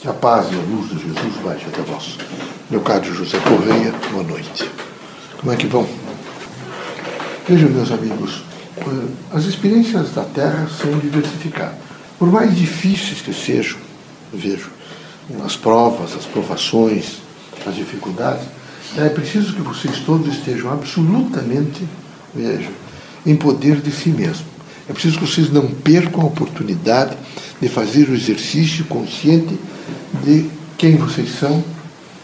Que a paz e a luz de Jesus baixe até vós. Meu caro José Correia, boa noite. Como é que vão? Vejam, meus amigos, eh, as experiências da Terra são diversificadas. Por mais difíceis que sejam, vejo, as provas, as provações, as dificuldades, é preciso que vocês todos estejam absolutamente, vejam, em poder de si mesmo. É preciso que vocês não percam a oportunidade de fazer o exercício consciente de quem vocês são,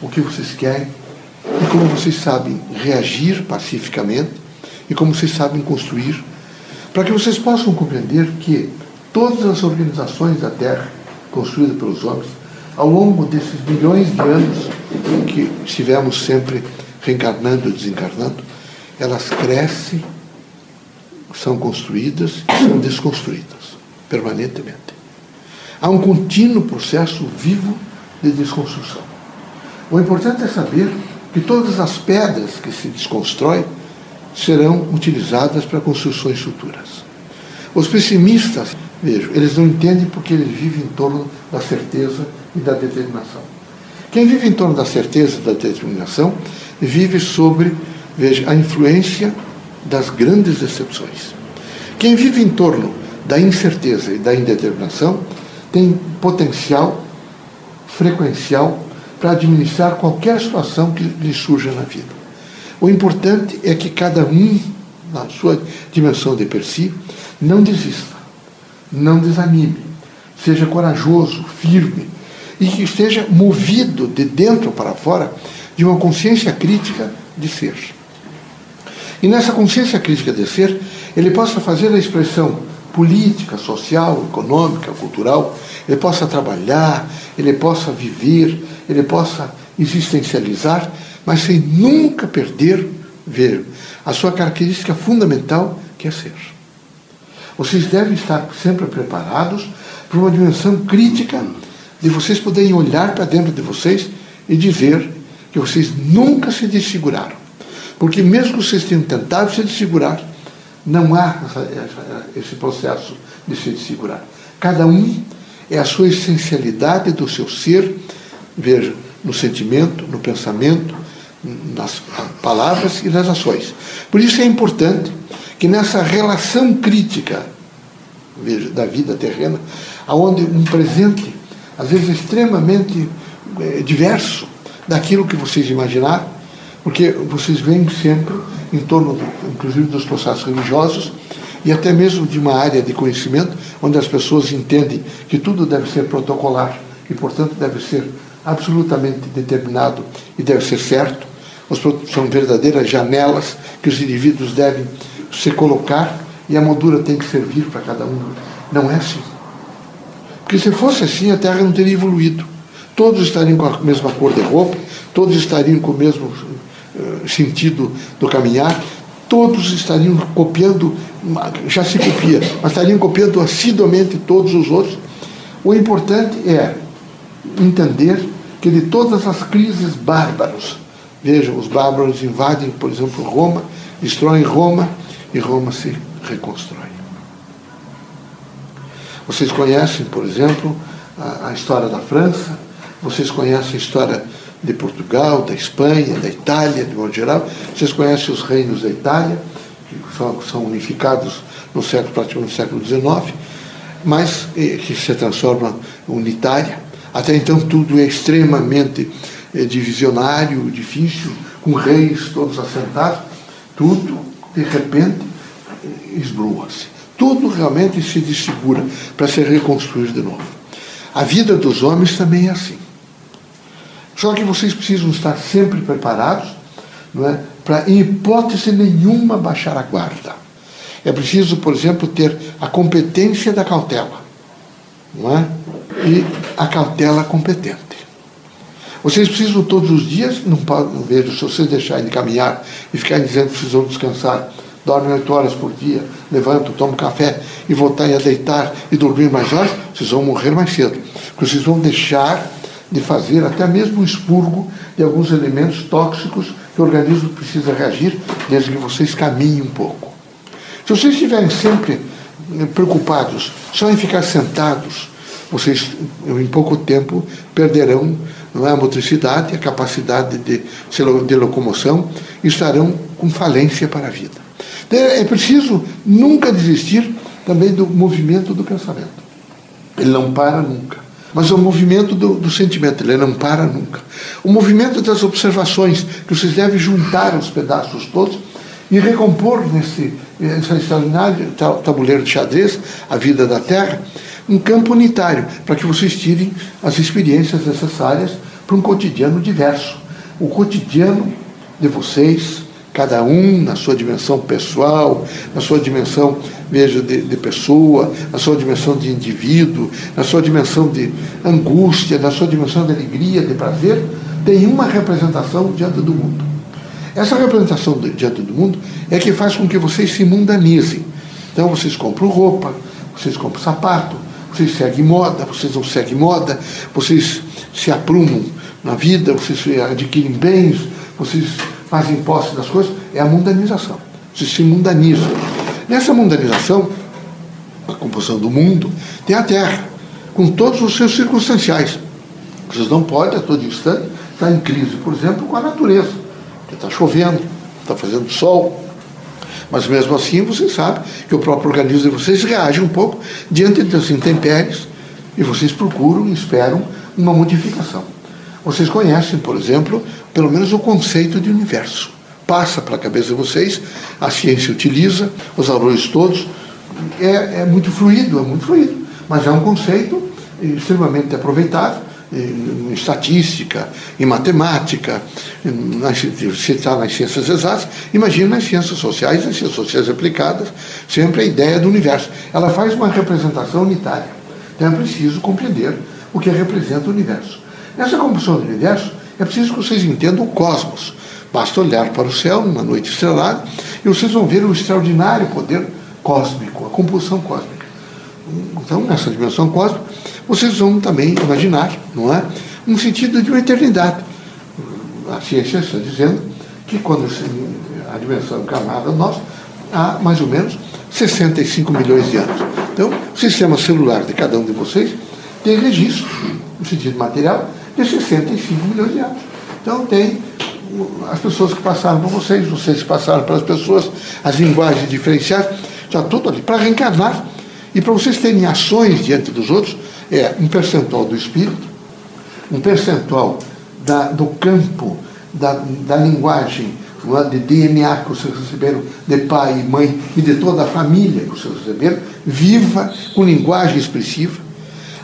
o que vocês querem e como vocês sabem reagir pacificamente e como vocês sabem construir, para que vocês possam compreender que todas as organizações da Terra, construídas pelos homens, ao longo desses milhões de anos que estivemos sempre reencarnando e desencarnando, elas crescem, são construídas e são desconstruídas permanentemente. Há um contínuo processo vivo de desconstrução. O importante é saber que todas as pedras que se desconstroem serão utilizadas para construções futuras. Os pessimistas, vejo, eles não entendem porque eles vivem em torno da certeza e da determinação. Quem vive em torno da certeza e da determinação vive sobre, veja, a influência das grandes decepções. Quem vive em torno da incerteza e da indeterminação tem potencial frequencial para administrar qualquer situação que lhe surja na vida. O importante é que cada um, na sua dimensão de per si, não desista, não desanime, seja corajoso, firme e que esteja movido de dentro para fora de uma consciência crítica de ser. E nessa consciência crítica de ser, ele possa fazer a expressão política, social, econômica, cultural, ele possa trabalhar, ele possa viver, ele possa existencializar, mas sem nunca perder ver a sua característica fundamental, que é ser. Vocês devem estar sempre preparados para uma dimensão crítica de vocês poderem olhar para dentro de vocês e dizer que vocês nunca se desfiguraram. Porque mesmo que vocês tenham tentado se desfigurar, não há essa, essa, esse processo de se desfigurar. Cada um é a sua essencialidade do seu ser, veja, no sentimento, no pensamento, nas palavras e nas ações. Por isso é importante que nessa relação crítica veja, da vida terrena, aonde um presente, às vezes extremamente é, diverso daquilo que vocês imaginaram, porque vocês vêm sempre em torno, inclusive, dos processos religiosos e até mesmo de uma área de conhecimento onde as pessoas entendem que tudo deve ser protocolar e, portanto, deve ser absolutamente determinado e deve ser certo. São verdadeiras janelas que os indivíduos devem se colocar e a moldura tem que servir para cada um. Não é assim. Porque se fosse assim, a Terra não teria evoluído. Todos estariam com a mesma cor de roupa, todos estariam com o mesmo sentido do caminhar, todos estariam copiando, já se copia, mas estariam copiando assiduamente todos os outros. O importante é entender que de todas as crises bárbaros, vejam, os bárbaros invadem, por exemplo, Roma, destroem Roma e Roma se reconstrói. Vocês conhecem, por exemplo, a, a história da França, vocês conhecem a história de Portugal, da Espanha, da Itália, de modo geral. Vocês conhecem os reinos da Itália, que são, unificados no século, praticamente no século XIX, mas eh, que se transforma unitária. Até então tudo é extremamente eh, divisionário, difícil, com reis todos assentados. Tudo, de repente, esbrua-se. Tudo realmente se desfigura para ser reconstruído de novo. A vida dos homens também é assim. Só que vocês precisam estar sempre preparados não é, para, em hipótese nenhuma, baixar a guarda. É preciso, por exemplo, ter a competência da cautela não é? e a cautela competente. Vocês precisam todos os dias, não podem ver, se vocês deixarem de caminhar e ficarem dizendo que precisam descansar, dormem oito horas por dia, levantam, tomam café e voltarem a deitar e dormir mais horas, vocês vão morrer mais cedo. Porque vocês vão deixar de fazer até mesmo um expurgo de alguns elementos tóxicos que o organismo precisa reagir desde que vocês caminhem um pouco. Se vocês estiverem sempre eh, preocupados só em ficar sentados, vocês em pouco tempo perderão é, a motricidade, a capacidade de, de locomoção e estarão com falência para a vida. Então, é preciso nunca desistir também do movimento do pensamento. Ele não para nunca. Mas o movimento do, do, sentimento, ele não para nunca. O movimento das observações, que vocês devem juntar os pedaços todos e recompor nesse, nesse extraordinário tabuleiro de xadrez, a vida da Terra, um campo unitário, para que vocês tirem as experiências necessárias para um cotidiano diverso. O cotidiano de vocês, cada um na sua dimensão pessoal, na sua dimensão, veja, de, de, pessoa, na sua dimensão de indivíduo, na sua dimensão de angústia, na sua dimensão de alegria, de prazer, tem uma representação diante do mundo. Essa representação diante do mundo é que faz com que vocês se mundanizem. Então vocês compram roupa, vocês compram sapato, vocês seguem moda, vocês não seguem moda, vocês se aprumam na vida, vocês adquirem bens, vocês fazem posse das coisas, é a mundanização. Vocês se mundanizam. Nessa mundanização, a composição do mundo, tem a Terra, com todos os seus circunstanciais. Vocês não podem, a todo instante, estar em crise, por exemplo, com a natureza. Porque está chovendo, está fazendo sol. Mas mesmo assim, vocês sabem que o próprio organismo de vocês reage um pouco diante das intempéries e vocês procuram e esperam uma modificação. Vocês conhecem, por exemplo, pelo menos o conceito de universo. Passa para a cabeça de vocês, a ciência utiliza, os valores todos, é, é muito fluido, é muito fluido, mas é um conceito extremamente aproveitável em estatística, em matemática, se está nas ciências exatas, imagina nas ciências sociais, nas ciências sociais aplicadas, sempre a ideia do universo. Ela faz uma representação unitária. Então é preciso compreender o que representa o universo. Nessa compreensão do universo, é preciso que vocês entendam o cosmos. Basta olhar para o céu numa noite estrelada e vocês vão ver o extraordinário poder cósmico, a compulsão cósmica. Então, nessa dimensão cósmica, vocês vão também imaginar, não é? Um sentido de uma eternidade. A ciência está dizendo que quando a dimensão encarnada nós, há mais ou menos 65 milhões de anos. Então, o sistema celular de cada um de vocês tem registro, no sentido material, de 65 milhões de anos. Então, tem as pessoas que passaram por vocês, vocês passaram pelas pessoas, as linguagens diferenciadas, está tudo ali para reencarnar e para vocês terem ações diante dos outros é um percentual do espírito, um percentual da, do campo da, da linguagem, é, de DNA que vocês receberam de pai e mãe e de toda a família que vocês receberam, viva, com linguagem expressiva.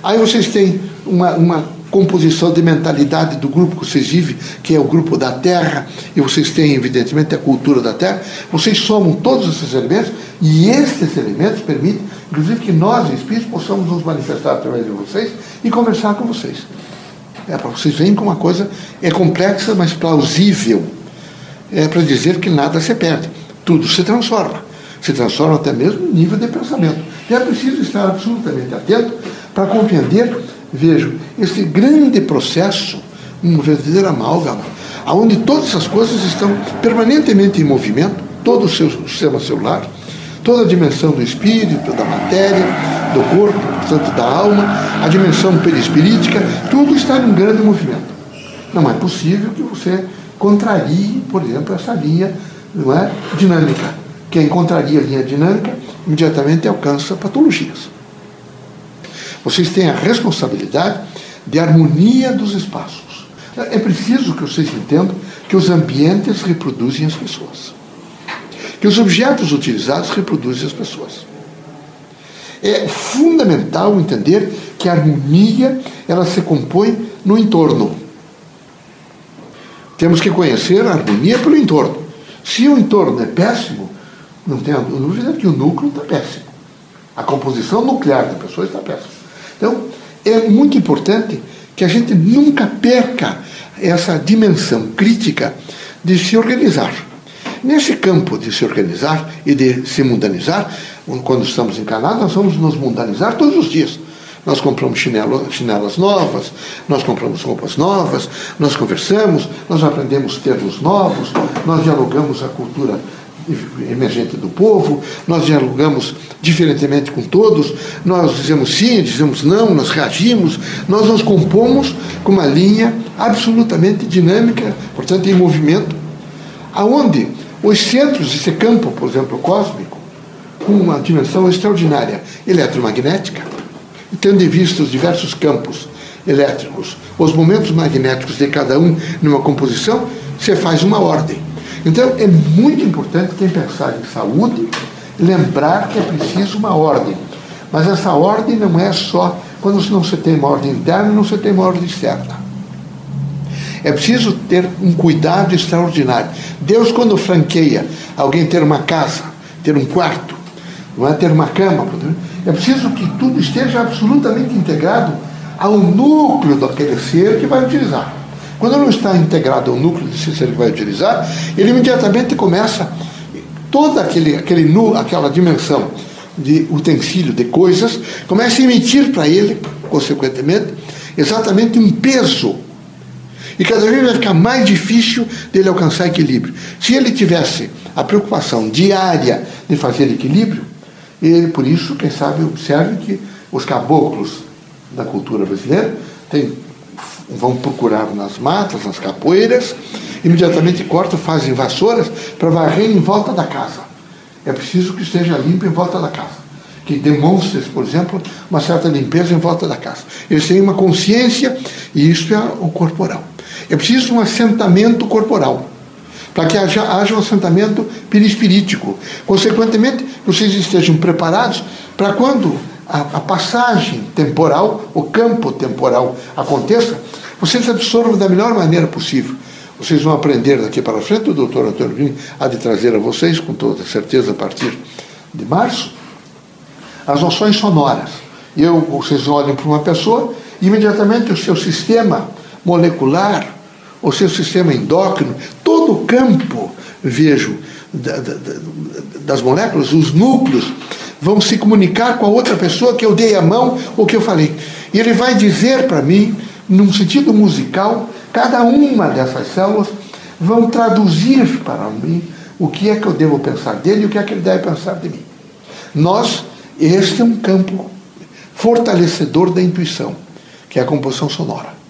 Aí vocês têm uma, uma composição de mentalidade do grupo que vocês vivem, que é o grupo da Terra, e vocês têm, evidentemente, a cultura da Terra. Vocês somam todos esses elementos e esses elementos permitem, inclusive, que nós, espíritos, possamos nos manifestar através de vocês e conversar com vocês. É para vocês verem como uma coisa é complexa, mas plausível. É para dizer que nada se perde, tudo se transforma. Se transforma até mesmo no nível de pensamento. E é preciso estar absolutamente atento para compreender Vejo, esse grande processo, um verdadeiro amálgama, onde todas as coisas estão permanentemente em movimento, todo o seu sistema celular, toda a dimensão do espírito, da matéria, do corpo, portanto da alma, a dimensão perispirítica, tudo está em um grande movimento. Não é possível que você contrarie, por exemplo, essa linha não é, dinâmica. Quem contraria a linha dinâmica imediatamente alcança patologias. Vocês têm a responsabilidade de harmonia dos espaços. É preciso que vocês entendam que os ambientes reproduzem as pessoas. Que os objetos utilizados reproduzem as pessoas. É fundamental entender que a harmonia ela se compõe no entorno. Temos que conhecer a harmonia pelo entorno. Se o entorno é péssimo, não tenha dúvida que o núcleo está péssimo. A composição nuclear da pessoa está péssima. Então, é muito importante que a gente nunca perca essa dimensão crítica de se organizar. Nesse campo de se organizar e de se mundanizar, quando estamos encarnados, nós vamos nos mundanizar todos os dias. Nós compramos chinelo, chinelas novas, nós compramos roupas novas, nós conversamos, nós aprendemos termos novos, nós dialogamos a cultura emergente do povo, nós dialogamos diferentemente com todos, nós dizemos sim, dizemos não, nós reagimos, nós nos compomos com uma linha absolutamente dinâmica, portanto em movimento, aonde os centros desse campo, por exemplo, cósmico, com uma dimensão extraordinária eletromagnética, tendo em vista os diversos campos elétricos, os momentos magnéticos de cada um numa composição, você faz uma ordem. Então é muito importante quem pensar em saúde lembrar que é preciso uma ordem. Mas essa ordem não é só quando não se tem uma ordem interna, não se tem uma ordem externa. É preciso ter um cuidado extraordinário. Deus, quando franqueia alguém ter uma casa, ter um quarto, não é ter uma cama, é preciso que tudo esteja absolutamente integrado ao núcleo daquele ser que vai utilizar. Quando não está integrado ao núcleo desse ser que vai utilizar, ele imediatamente começa toda aquele, aquele nu, aquela dimensão de utensílio, de coisas, começa a emitir para ele, consequentemente, exatamente um peso e cada vez vai ficar mais difícil dele alcançar equilíbrio. Se ele tivesse a preocupação diária de fazer equilíbrio, ele, por isso, quem sabe, observe que os caboclos da cultura brasileira tem, vão procurar nas matas, nas capoeiras, imediatamente cortam, fazem vassouras para varrer em volta da casa. É preciso que esteja limpo em volta da casa. Que demonstre, por exemplo, uma certa limpeza em volta da casa. Eles têm uma consciência, e isso é o corporal. É preciso um assentamento corporal, para que haja, haja um assentamento perispirítico. Consequentemente, vocês estejam preparados para quando a, a, passagem temporal, o campo temporal aconteça, vocês absorvam da melhor maneira possível. Vocês vão aprender daqui para frente, o doutor Antônio Green há de trazer a vocês, com toda certeza, a partir de março, as noções sonoras. Eu, vocês olham para uma pessoa, imediatamente o seu sistema molecular, o seu sistema endócrino, todo o campo, vejo, da, da, das moléculas, os núcleos, vão se comunicar com a outra pessoa que eu dei a mão ou que eu falei. E ele vai dizer para mim, num sentido musical, cada uma dessas células vão traduzir para mim o que é que eu devo pensar dele e o que é que ele deve pensar de mim. Nós, este é um campo fortalecedor da intuição, que é a composição sonora.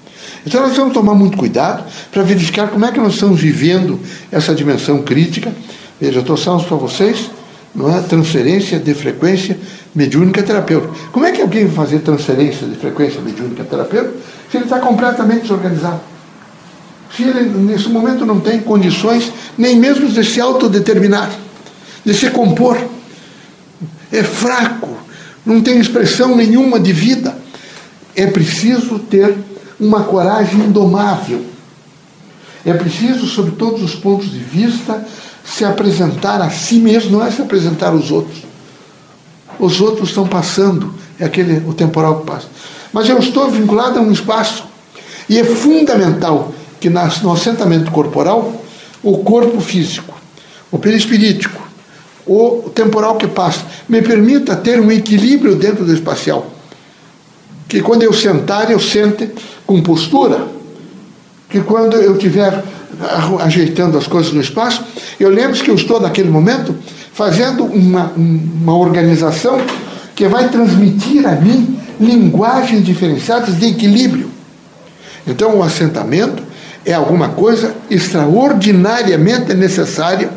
Então nós vamos tomar muito cuidado para verificar como é que nós estamos vivendo essa dimensão crítica. Veja, eu trouxemos para vocês não é, transferência de frequência mediúnica terapêutica. Como é que alguém vai fazer transferência de frequência mediúnica terapêutica se ele está completamente desorganizado? Se ele, nesse momento, não tem condições nem mesmo de se autodeterminar, de se compor. É fraco, não tem expressão nenhuma de vida. É preciso ter uma coragem indomável. É preciso, sob todos os pontos de vista, se apresentar a si mesmo, não é se apresentar aos outros. Os outros estão passando, é aquele o temporal que passa. Mas eu estou vinculado a um espaço e é fundamental que no assentamento corporal, o corpo físico, o perispirítico, o temporal que passa, me permita ter um equilíbrio dentro do espacial. Que quando eu sentar, eu sente com postura, que quando eu estiver ajeitando as coisas no espaço, eu lembro que eu estou naquele momento fazendo uma, uma organização que vai transmitir a mim linguagens diferenciadas de equilíbrio. Então, o assentamento é alguma coisa extraordinariamente necessária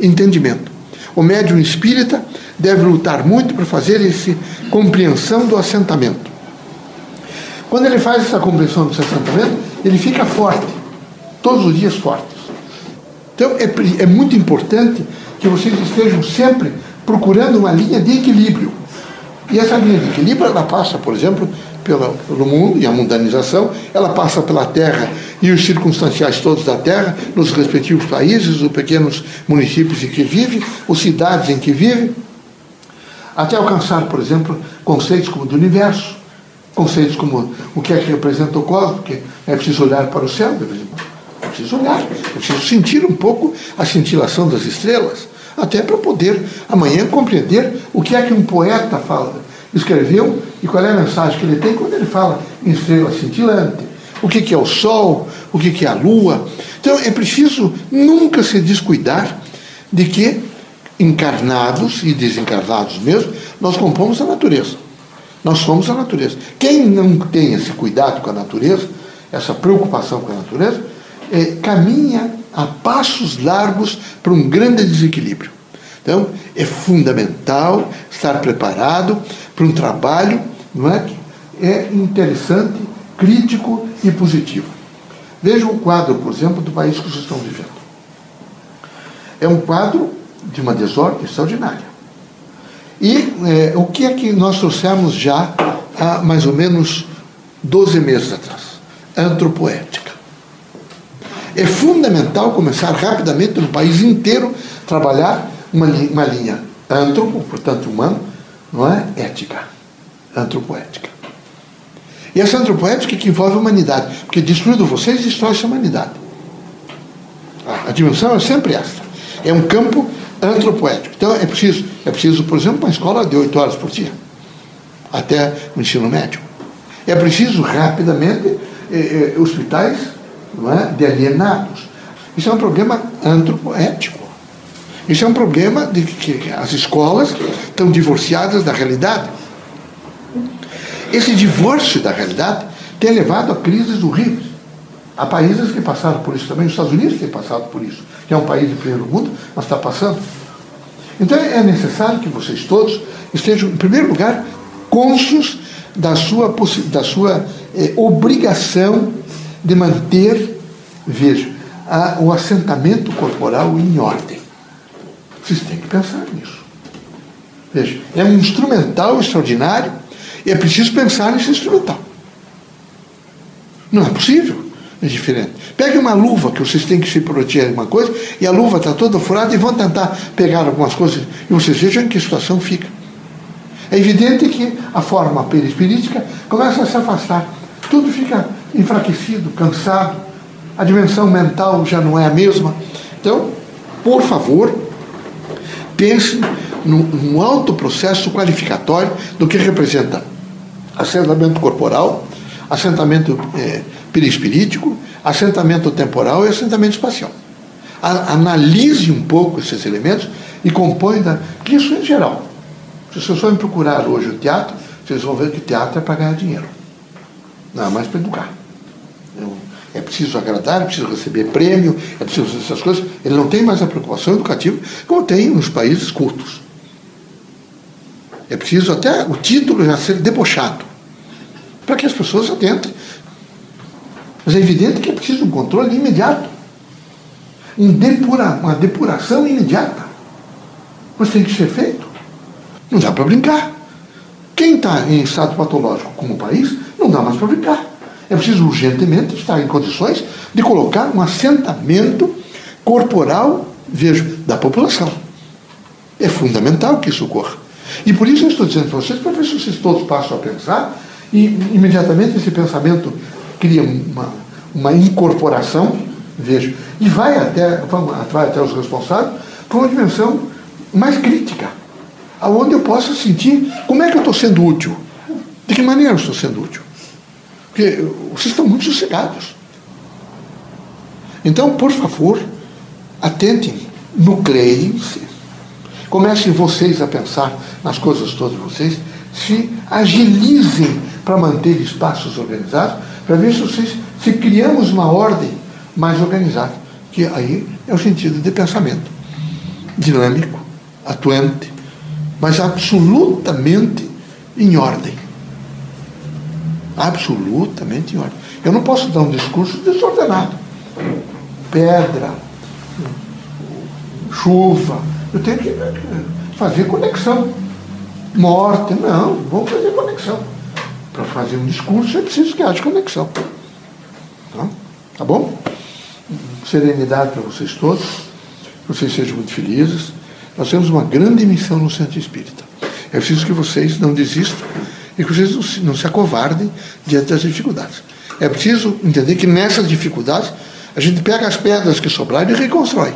entendimento. O médium espírita deve lutar muito para fazer essa compreensão do assentamento. Quando ele faz essa compreensão do assentamento, ele fica forte, todos os dias fortes. Então é, é muito importante que vocês estejam sempre procurando uma linha de equilíbrio. E essa linha de equilíbrio, ela passa, por exemplo, pela, pelo mundo e a mundanização, ela passa pela terra e os circunstanciais todos da terra, nos respectivos países, os pequenos municípios em que vive, as cidades em que vive, até alcançar, por exemplo, conceitos como do universo, conceitos como o que é que representa o cosmos, porque é preciso olhar para o céu, é preciso olhar, preciso sentir um pouco a cintilação das estrelas, até para poder amanhã compreender o que é que um poeta fala, escreveu e qual é a mensagem que ele tem quando ele fala em estrela cintilante, o que, que é o sol, o que, que é a lua. Então é preciso nunca se descuidar de que encarnados e desencarnados mesmo, nós compomos a natureza. Nós somos a natureza. Quem não tem esse cuidado com a natureza, essa preocupação com a natureza, é, caminha a passos largos para um grande desequilíbrio. Então, é fundamental estar preparado para um trabalho não é, é interessante, crítico e positivo. Veja o quadro, por exemplo, do país que vocês estão vivendo. É um quadro de uma desordem extraordinária. E é, o que é que nós trouxemos já há mais ou menos 12 meses atrás? Antropoética. É fundamental começar rapidamente no país inteiro trabalhar uma, uma linha antropo, portanto humano, não é? Ética. Antropoética. E essa antropoética que envolve a humanidade, porque destruindo vocês, destrói a humanidade. A dimensão é sempre essa. É um campo antropoético. Então é preciso, é preciso, por exemplo, uma escola de oito horas por dia, até o ensino médio. É preciso rapidamente eh, eh, hospitais não é, de alienados. Isso é um problema antropoético. Isso é um problema de que as escolas estão divorciadas da realidade. Esse divórcio da realidade tem levado a crises horríveis. Há países que passaram por isso também, os Estados Unidos têm passado por isso, que é um país de primeiro mundo, mas está passando. Então é necessário que vocês todos estejam, em primeiro lugar, cônscios da sua, da sua eh, obrigação de manter, veja, a, o assentamento corporal em ordem. Vocês têm que pensar nisso. Veja, é um instrumental extraordinário e é preciso pensar nesse instrumental. Não é possível. É diferente. Pegue uma luva que vocês têm que se proteger de uma coisa e a luva está toda furada e vão tentar pegar algumas coisas e vocês vejam em que situação fica. É evidente que a forma perispirítica começa a se afastar. Tudo fica enfraquecido, cansado. A dimensão mental já não é a mesma. Então, por favor, pense num, alto processo qualificatório do que representa assentamento corporal, assentamento é, perispirítico, assentamento temporal e assentamento espacial. A, analise um pouco esses elementos e compõe da, isso em geral. Se vocês forem procurar hoje o teatro, vocês vão ver que teatro é para ganhar dinheiro. Não é mais para educar. É preciso agradar, é preciso receber prêmio, é preciso fazer essas coisas. Ele não tem mais a preocupação educativa como tem nos países cultos. É preciso até o título já ser debochado, para que as pessoas atentem. Mas é evidente que é preciso um controle imediato, um depura, uma depuração imediata. Mas tem que ser feito. Não dá para brincar. Quem está em estado patológico como país, não dá mais para brincar. É preciso urgentemente estar em condições de colocar um assentamento corporal, vejo, da população. É fundamental que isso ocorra. E por isso eu estou dizendo para vocês, para ver se vocês todos passam a pensar, e imediatamente esse pensamento cria uma, uma incorporação, vejo, e vai até, vai até os responsáveis para uma dimensão mais crítica, aonde eu possa sentir como é que eu estou sendo útil, de que maneira eu estou sendo útil. Porque vocês estão muito sossegados. Então, por favor, atentem, nucleiem-se. Comecem vocês a pensar nas coisas todas de vocês, se agilizem para manter espaços organizados, para ver se vocês se criamos uma ordem mais organizada, que aí é o sentido de pensamento dinâmico, atuante, mas absolutamente em ordem. Absolutamente em ordem. Eu não posso dar um discurso desordenado. Pedra, chuva, eu tenho que fazer conexão. Morte, não, vamos fazer conexão. Para fazer um discurso é preciso que haja conexão. Tá, tá bom? Serenidade para vocês todos, que vocês sejam muito felizes. Nós temos uma grande missão no Centro Espírita. É preciso que vocês não desistam e que vocês não se, acovardem diante das dificuldades. É preciso entender que nessas dificuldades a gente pega as pedras que sobraram e reconstrói.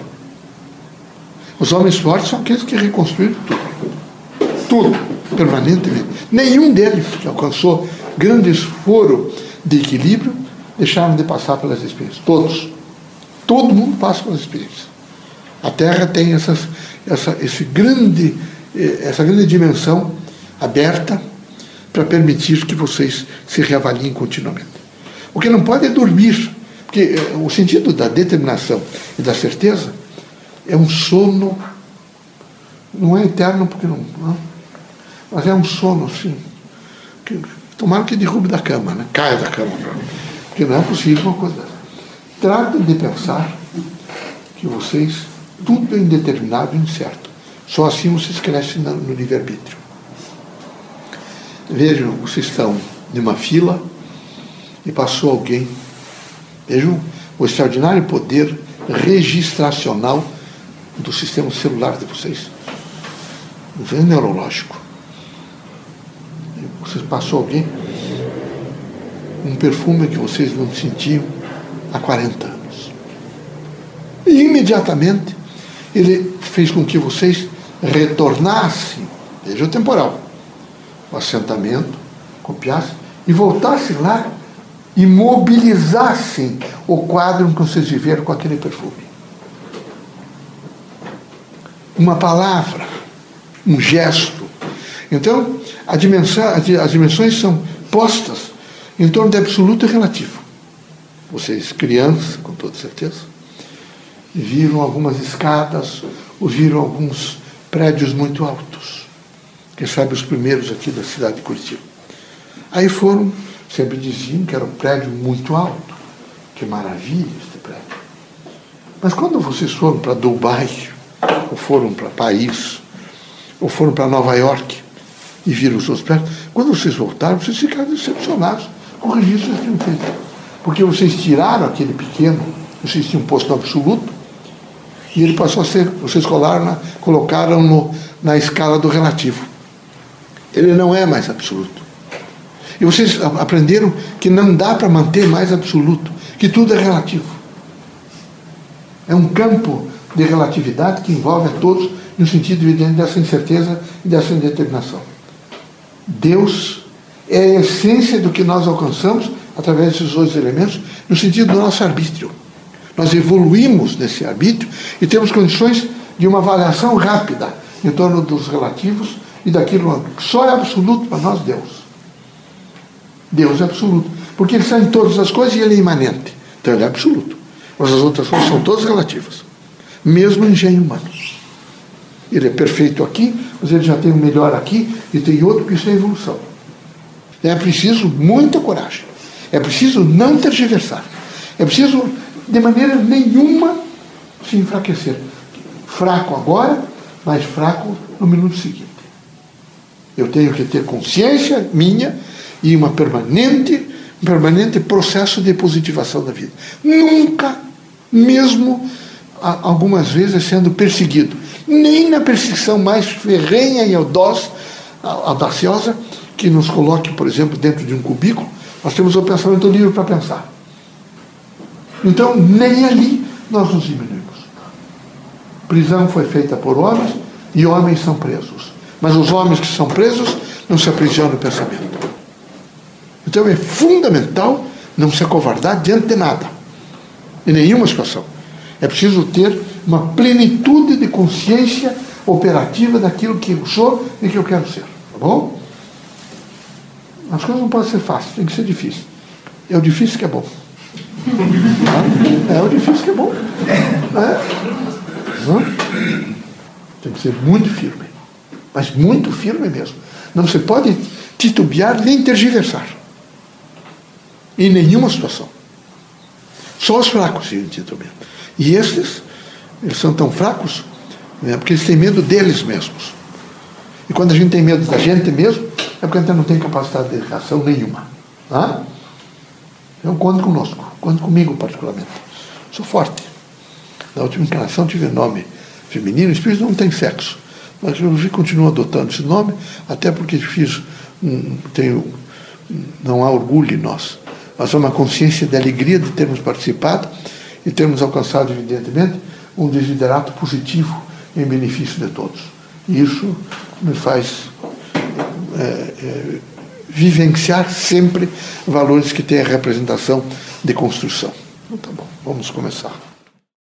Os homens fortes são aqueles que reconstruíram tudo. Tudo, permanentemente. Nenhum deles que alcançou grande esforo de equilíbrio deixaram de passar pelas experiências. Todos. Todo mundo passa pelas experiências. A Terra tem essas, essa, esse grande, eh, essa grande dimensão aberta para permitir que vocês se reavaliem continuamente. O que não pode é dormir, porque eh, o sentido da determinação e da certeza é um sono, não é eterno porque não, não mas é um sono assim, que, tomara que derrube da cama, né? caia da cama, porque não é possível uma coisa dessa. Tratem de pensar que vocês, tudo é indeterminado e incerto. Só assim vocês crescem no livre-arbítrio. Vejam, vocês estão numa fila e passou alguém. Vejam o extraordinário poder registracional do sistema celular de vocês. Não é neurológico. Vocês passou alguém um perfume que vocês não sentiam há 40 anos. E imediatamente ele fez com que vocês retornassem, veja o temporal, o assentamento, copiassem e voltassem lá e mobilizassem o quadro que vocês viveram com aquele perfume. Uma palavra, um gesto. Então, dimensão, as dimensões são postas em torno de absoluto e relativo. Vocês, crianças, com toda certeza, viram algumas escadas, ou viram alguns prédios muito altos. Quem sabe os primeiros aqui da cidade de Curitiba. Aí foram, sempre diziam que era um prédio muito alto. Que maravilha este prédio. Mas quando vocês foram para Dubai, ou foram para Paris, ou foram para Nova York e viram os seus prédios, quando vocês voltaram, vocês ficaram decepcionados com o registro que tinham feito. Porque vocês tiraram aquele pequeno, vocês tinham posto absoluto, e ele passou a ser, vocês colocaram, colocaram no, na escala do relativo. Ele não é mais absoluto. E vocês aprenderam que não dá para manter mais absoluto, que tudo é relativo. É um campo de relatividade que envolve a todos no sentido evidente dessa incerteza e dessa indeterminação. Deus é a essência do que nós alcançamos através desses dois elementos, no sentido do nosso arbítrio. Nós evoluímos nesse arbítrio e temos condições de uma avaliação rápida em torno dos relativos e daquilo que só é absoluto para nós, Deus. Deus é absoluto. Porque ele está em todas as coisas e ele é imanente. Então ele é absoluto. Mas as outras coisas são todas relativas. Mesmo o engenho humano. Ele é perfeito aqui, mas ele já tem o melhor aqui e tem outro que isso é evolução. É preciso muita coragem. É preciso não tergiversar. É preciso de maneira nenhuma se enfraquecer. Fraco agora, mas fraco no minuto seguinte. Eu tenho que ter consciência minha e uma permanente, um permanente processo de positivação da vida. Nunca, mesmo algumas vezes sendo perseguido, nem na perseguição mais ferrenha e audaz, audaciosa, que nos coloque, por exemplo, dentro de um cubículo, nós temos o pensamento livre para pensar. Então, nem ali nós nos diminuímos. Prisão foi feita por homens e homens são presos. Mas os homens que são presos não se aprisionam no pensamento. Então é fundamental não se acovardar diante de nada, em nenhuma situação. É preciso ter uma plenitude de consciência operativa daquilo que eu sou e que eu quero ser. Tá bom? As coisas não podem ser fáceis, tem que ser difícil. É o difícil que é bom. É o difícil que é bom. É. Tem que ser muito firme. Mas muito firme mesmo. Não se pode titubear nem tergiversar. Em nenhuma situação. Só os fracos se titubeam. E esses, eles são tão fracos né, porque eles têm medo deles mesmos. E quando a gente tem medo da gente mesmo, é porque a gente não tem capacidade de reação nenhuma. Tá? Então conte conosco, conte comigo particularmente. Sou forte. Na última encarnação tive nome feminino, o espírito não tem sexo. Mas eu continuo adotando esse nome, até porque fiz, um, tenho, não há orgulho em nós, mas há uma consciência de alegria de termos participado e termos alcançado, evidentemente, um desiderato positivo em benefício de todos. E isso me faz é, é, vivenciar sempre valores que têm a representação de construção. Então, tá bom, vamos começar.